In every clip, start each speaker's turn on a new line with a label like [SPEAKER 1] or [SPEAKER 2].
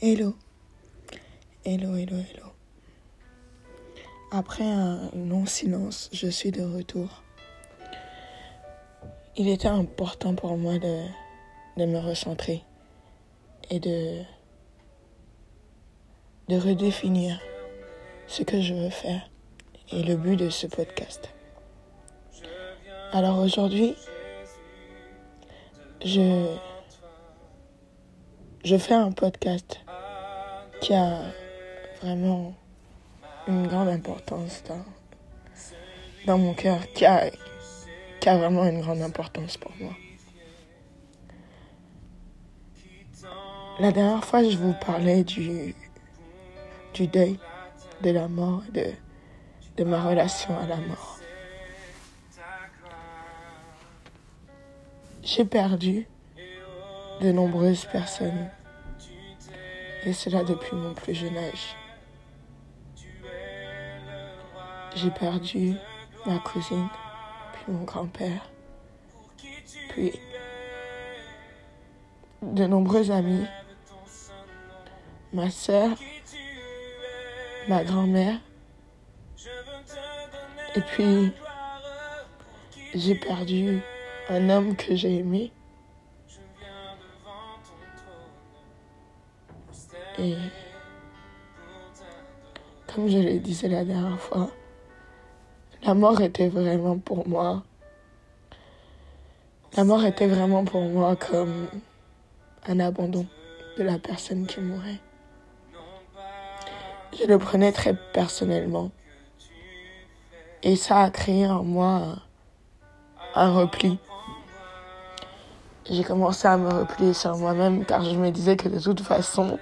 [SPEAKER 1] Hello. Hello, hello, hello. Après un long silence, je suis de retour. Il était important pour moi de, de me recentrer et de, de redéfinir ce que je veux faire et le but de ce podcast. Alors aujourd'hui, je, je fais un podcast qui a vraiment une grande importance dans, dans mon cœur, qui a, qui a vraiment une grande importance pour moi. La dernière fois, je vous parlais du, du deuil, de la mort, de, de ma relation à la mort. J'ai perdu de nombreuses personnes, et cela depuis mon plus jeune âge. J'ai perdu ma cousine, puis mon grand-père, puis de nombreux amis, ma sœur, ma grand-mère, et puis j'ai perdu un homme que j'ai aimé. Et comme je le disais la dernière fois, la mort était vraiment pour moi. La mort était vraiment pour moi comme un abandon de la personne qui mourait. Je le prenais très personnellement. Et ça a créé en moi un repli. J'ai commencé à me replier sur moi-même car je me disais que de toute façon,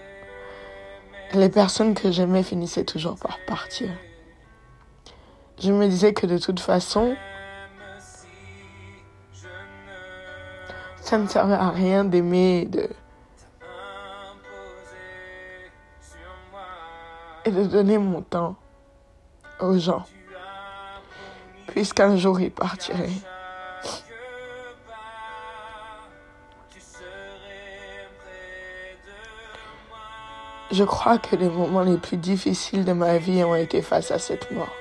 [SPEAKER 1] les personnes que j'aimais finissaient toujours par partir. Je me disais que de toute façon, ça ne servait à rien d'aimer de... et de donner mon temps aux gens, puisqu'un jour ils partiraient. Je crois que les moments les plus difficiles de ma vie ont été face à cette mort.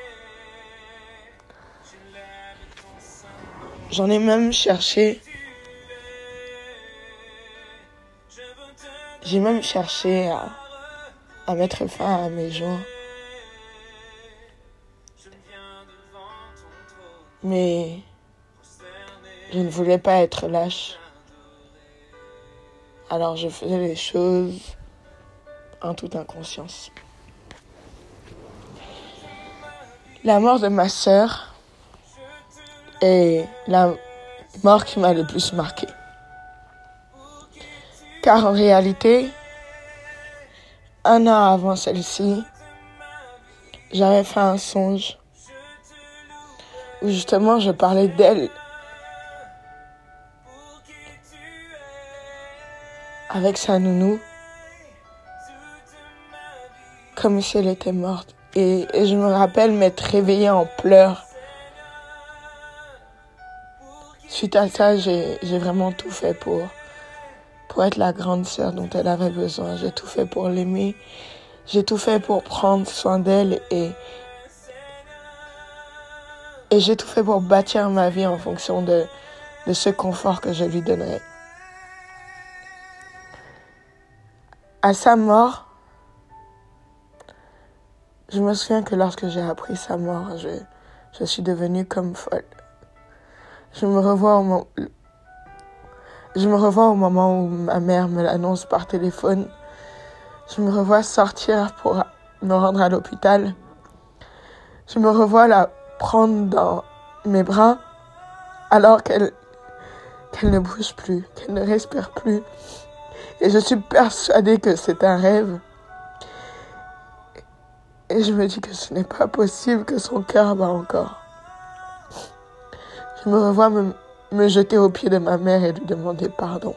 [SPEAKER 1] J'en ai même cherché. J'ai même cherché à, à mettre fin à mes jours. Mais je ne voulais pas être lâche. Alors je faisais les choses en toute inconscience. La mort de ma sœur est la mort qui m'a le plus marqué. Car en réalité, un an avant celle-ci, j'avais fait un songe où justement je parlais d'elle avec sa nounou comme si elle était morte. Et, je me rappelle m'être réveillée en pleurs. Suite à ça, j'ai vraiment tout fait pour, pour être la grande sœur dont elle avait besoin. J'ai tout fait pour l'aimer. J'ai tout fait pour prendre soin d'elle et, et j'ai tout fait pour bâtir ma vie en fonction de, de ce confort que je lui donnerais. À sa mort, je me souviens que lorsque j'ai appris sa mort, je, suis devenue comme folle. Je me revois au moment, je me revois au où ma mère me l'annonce par téléphone. Je me revois sortir pour me rendre à l'hôpital. Je me revois la prendre dans mes bras alors qu'elle qu'elle ne bouge plus, qu'elle ne respire plus. Et je suis persuadée que c'est un rêve. Et je me dis que ce n'est pas possible que son cœur bat encore. Je me revois me, jeter aux pieds de ma mère et lui demander pardon.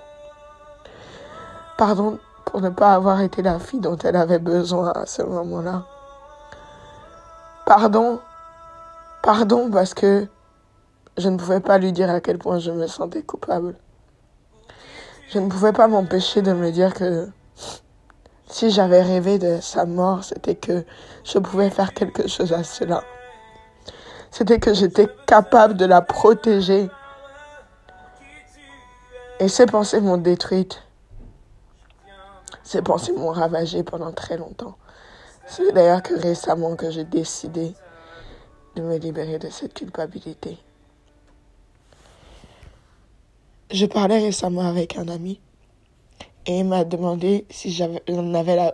[SPEAKER 1] Pardon pour ne pas avoir été la fille dont elle avait besoin à ce moment-là. Pardon, pardon parce que je ne pouvais pas lui dire à quel point je me sentais coupable. Je ne pouvais pas m'empêcher de me dire que si j'avais rêvé de sa mort, c'était que je pouvais faire quelque chose à cela. C'était que j'étais capable de la protéger. Et ces pensées m'ont détruite. Ces pensées m'ont ravagée pendant très longtemps. C'est d'ailleurs que récemment que j'ai décidé de me libérer de cette culpabilité. Je parlais récemment avec un ami et il m'a demandé si j'avais, avais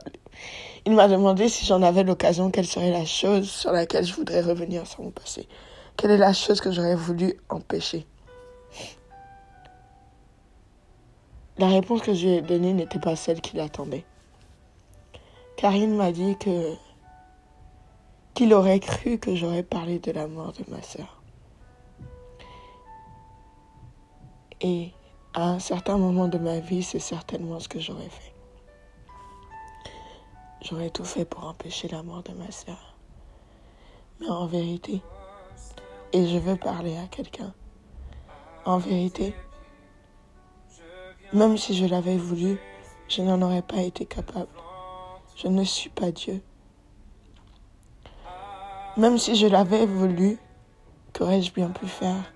[SPEAKER 1] il m'a demandé si j'en avais l'occasion, quelle serait la chose sur laquelle je voudrais revenir sur mon passé. Quelle est la chose que j'aurais voulu empêcher? La réponse que je lui ai donnée n'était pas celle qu'il attendait. Karine m'a dit qu'il aurait cru que j'aurais parlé de la mort de ma sœur. Et à un certain moment de ma vie, c'est certainement ce que j'aurais fait. J'aurais tout fait pour empêcher la mort de ma sœur. Mais en vérité, et je veux parler à quelqu'un, en vérité, même si je l'avais voulu, je n'en aurais pas été capable. Je ne suis pas Dieu. Même si je l'avais voulu, qu'aurais-je bien pu faire?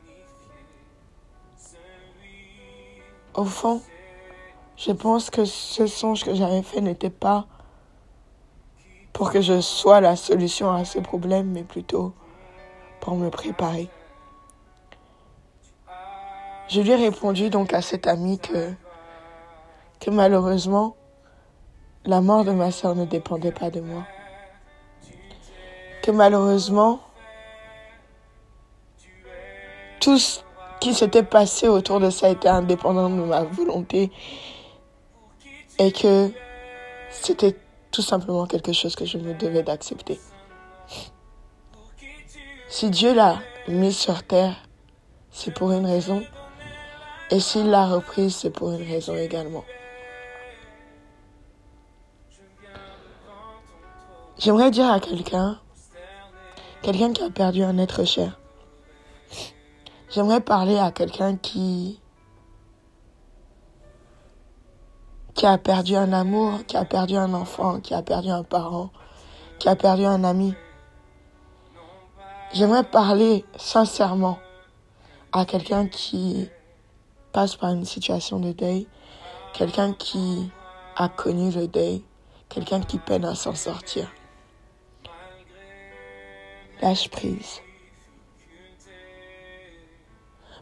[SPEAKER 1] Au fond, je pense que ce songe que j'avais fait n'était pas pour que je sois la solution à ce problème, mais plutôt pour me préparer. Je lui ai répondu donc à cet ami que, malheureusement, la mort de ma soeur ne dépendait pas de moi. Que malheureusement, tout ce qui s'était passé autour de ça était indépendant de ma volonté et que c'était tout simplement quelque chose que je me devais d'accepter. Si Dieu l'a mis sur terre, c'est pour une raison. Et s'il l'a reprise, c'est pour une raison également. J'aimerais dire à quelqu'un, quelqu'un qui a perdu un être cher, j'aimerais parler à quelqu'un qui qui a perdu un amour, qui a perdu un enfant, qui a perdu un parent, qui a perdu un ami. J'aimerais parler sincèrement à quelqu'un qui passe par une situation de deuil, quelqu'un qui a connu le deuil, quelqu'un qui peine à s'en sortir. Lâche prise.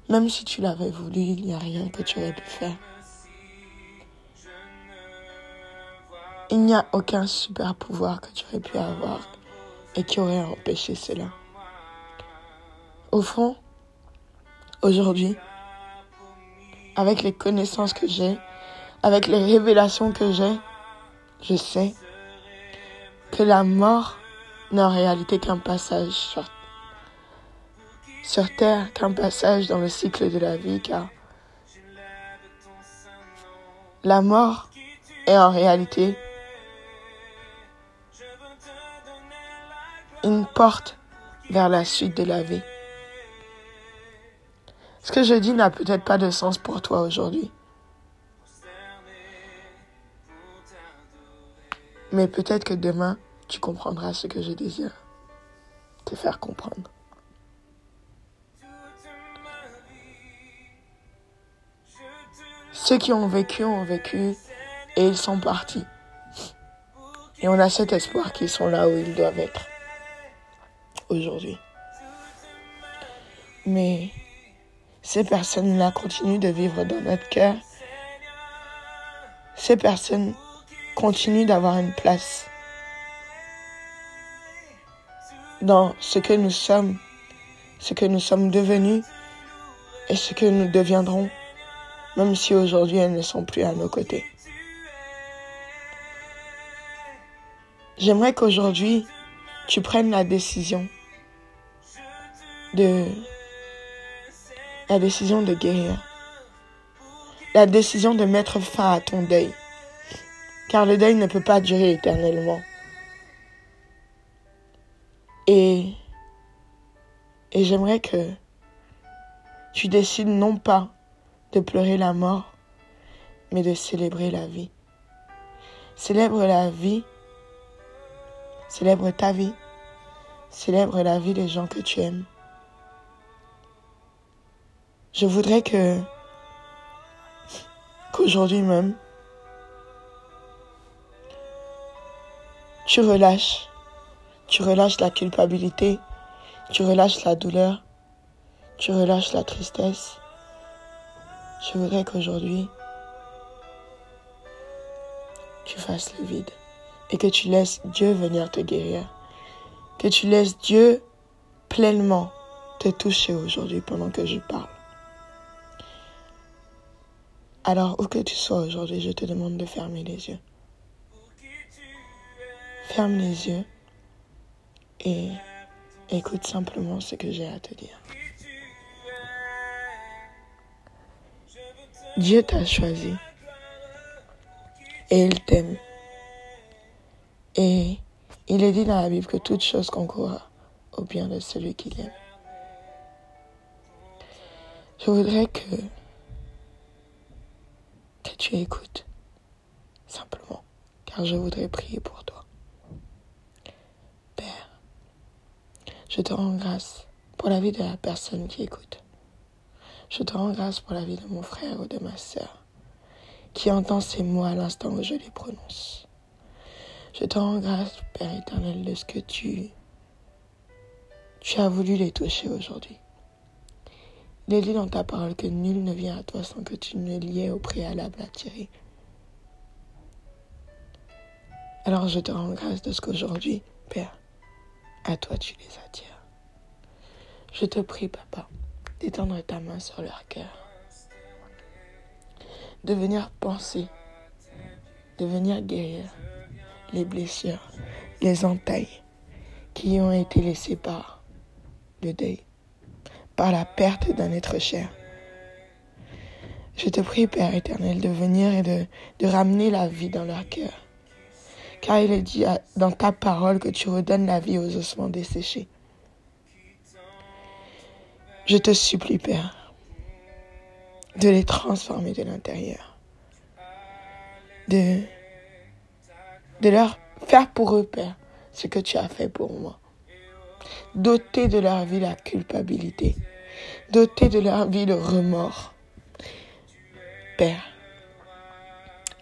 [SPEAKER 1] Même si tu l'avais voulu, il n'y a rien que tu aurais pu faire. Il n'y a aucun super pouvoir que tu aurais pu avoir et qui aurait empêché cela. Au fond, aujourd'hui, avec les connaissances que j'ai, avec les révélations que j'ai, je sais que la mort n'est en réalité qu'un passage sur, sur terre, qu'un passage dans le cycle de la vie, car la mort est en réalité une porte vers la suite de la vie. Ce que je dis n'a peut-être pas de sens pour toi aujourd'hui. Mais peut-être que demain, tu comprendras ce que je désire te faire comprendre. Ceux qui ont vécu ont vécu et ils sont partis. Et on a cet espoir qu'ils sont là où ils doivent être aujourd'hui. Mais ces personnes-là continuent de vivre dans notre cœur. Ces personnes continuent d'avoir une place dans ce que nous sommes, ce que nous sommes devenus et ce que nous deviendrons, même si aujourd'hui elles ne sont plus à nos côtés. J'aimerais qu'aujourd'hui, tu prennes la décision de la décision de guérir, la décision de mettre fin à ton deuil, car le deuil ne peut pas durer éternellement. Et, et j'aimerais que tu décides non pas pleurer la mort, mais de célébrer la vie. Célèbre la vie. Célèbre ta vie. Célèbre la vie des gens que tu aimes. Je voudrais que qu'aujourd'hui même, tu relâches, tu relâches la culpabilité, tu relâches la douleur, tu relâches la tristesse. Je voudrais qu'aujourd'hui, tu fasses le vide et que tu laisses Dieu venir te guérir. Que tu laisses Dieu pleinement te toucher aujourd'hui pendant que je parle. Alors, où que tu sois aujourd'hui, je te demande de fermer les yeux. Ferme les yeux et écoute simplement ce que j'ai à te dire. Dieu t'a choisi et il t'aime. Et il est dit dans la Bible que toute chose concourt au bien de celui qui l'aime. Je voudrais que, que tu écoutes, simplement, car je voudrais prier pour toi. Père, je te rends grâce pour la vie de la personne qui écoute. Je te rends grâce pour la vie de mon frère ou de ma sœur qui entend ces mots à l'instant où je les prononce. Je te rends grâce, Père éternel, de ce que tu, as voulu les toucher aujourd'hui. Il est dit dans ta parole que nul ne vient à toi sans que tu ne liais au préalable Thierry. Alors je te rends grâce de ce qu'aujourd'hui, Père, à toi tu les attires. Je te prie, Papa, d'étendre ta main sur leur cœur de venir penser, de venir guérir les blessures, les entailles qui ont été laissées par le deuil, par la perte d'un être cher. Je te prie, Père éternel, de venir et de, ramener la vie dans leur cœur. Car il est dit dans ta parole que tu redonnes la vie aux ossements desséchés. Je te supplie, Père, de les transformer de l'intérieur. De, leur faire pour eux, Père, ce que tu as fait pour moi. Doter de leur vie la culpabilité. Doter de leur vie le remords. Père,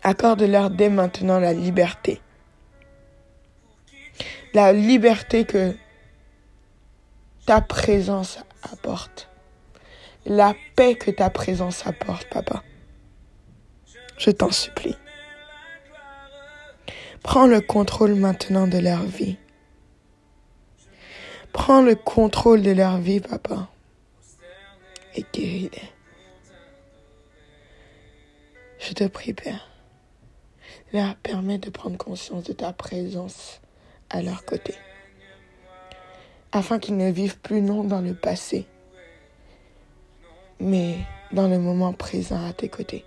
[SPEAKER 1] accorde-leur dès maintenant la liberté. La liberté que ta présence apporte la paix que ta présence apporte, papa. Je t'en supplie. Prends le contrôle maintenant de leur vie. Prends le contrôle de leur vie, papa. Et guéris-les. Je te prie, Père. Leur permet de prendre conscience de ta présence à leur côté. Afin qu'ils ne vivent plus non dans le passé, mais dans le moment présent à tes côtés.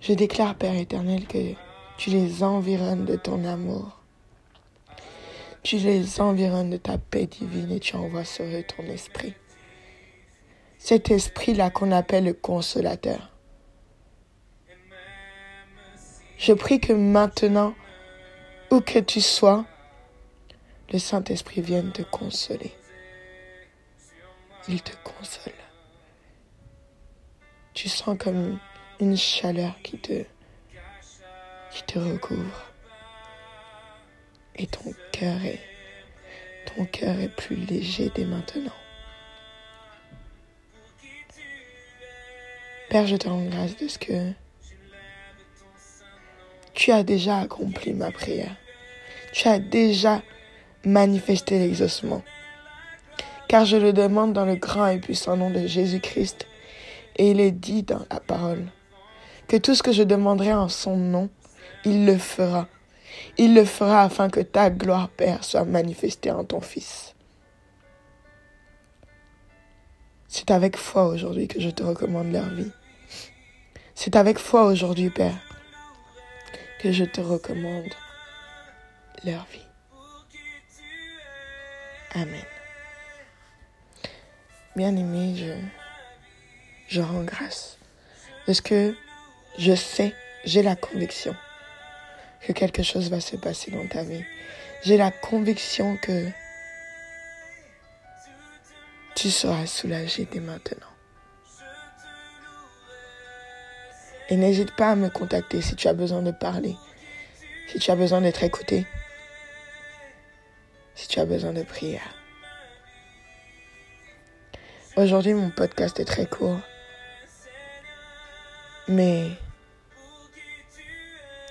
[SPEAKER 1] Je déclare, Père éternel, que tu les environnes de ton amour. Tu les environnes de ta paix divine et tu envoies sur eux ton esprit. Cet esprit-là qu'on appelle le consolateur. Je prie que maintenant, où que tu sois, le Saint-Esprit vienne te consoler il te console. Tu sens comme une chaleur qui te, qui te recouvre. Et ton cœur est, ton cœur est plus léger dès maintenant. Père, je te rends grâce de ce que tu as déjà accompli ma prière. Tu as déjà manifesté l'exaucement car je le demande dans le grand et puissant nom de Jésus-Christ. Et il est dit dans la parole que tout ce que je demanderai en son nom, il le fera. Il le fera afin que ta gloire, Père, soit manifestée en ton Fils. C'est avec foi aujourd'hui que je te recommande leur vie. C'est avec foi aujourd'hui, Père, que je te recommande leur vie. Amen. Bien-aimé, je, je rends grâce. Parce que je sais J'ai la conviction que quelque chose va se passer dans ta vie. J'ai la conviction que tu seras soulagé dès maintenant. Et n'hésite pas à me contacter si tu as besoin de parler, si tu as besoin d'être écouté, si tu as besoin de prière. Aujourd'hui, mon podcast est très court, mais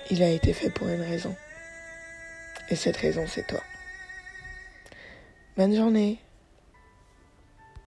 [SPEAKER 1] il a été fait pour une raison. Et cette raison, c'est toi. Bonne journée.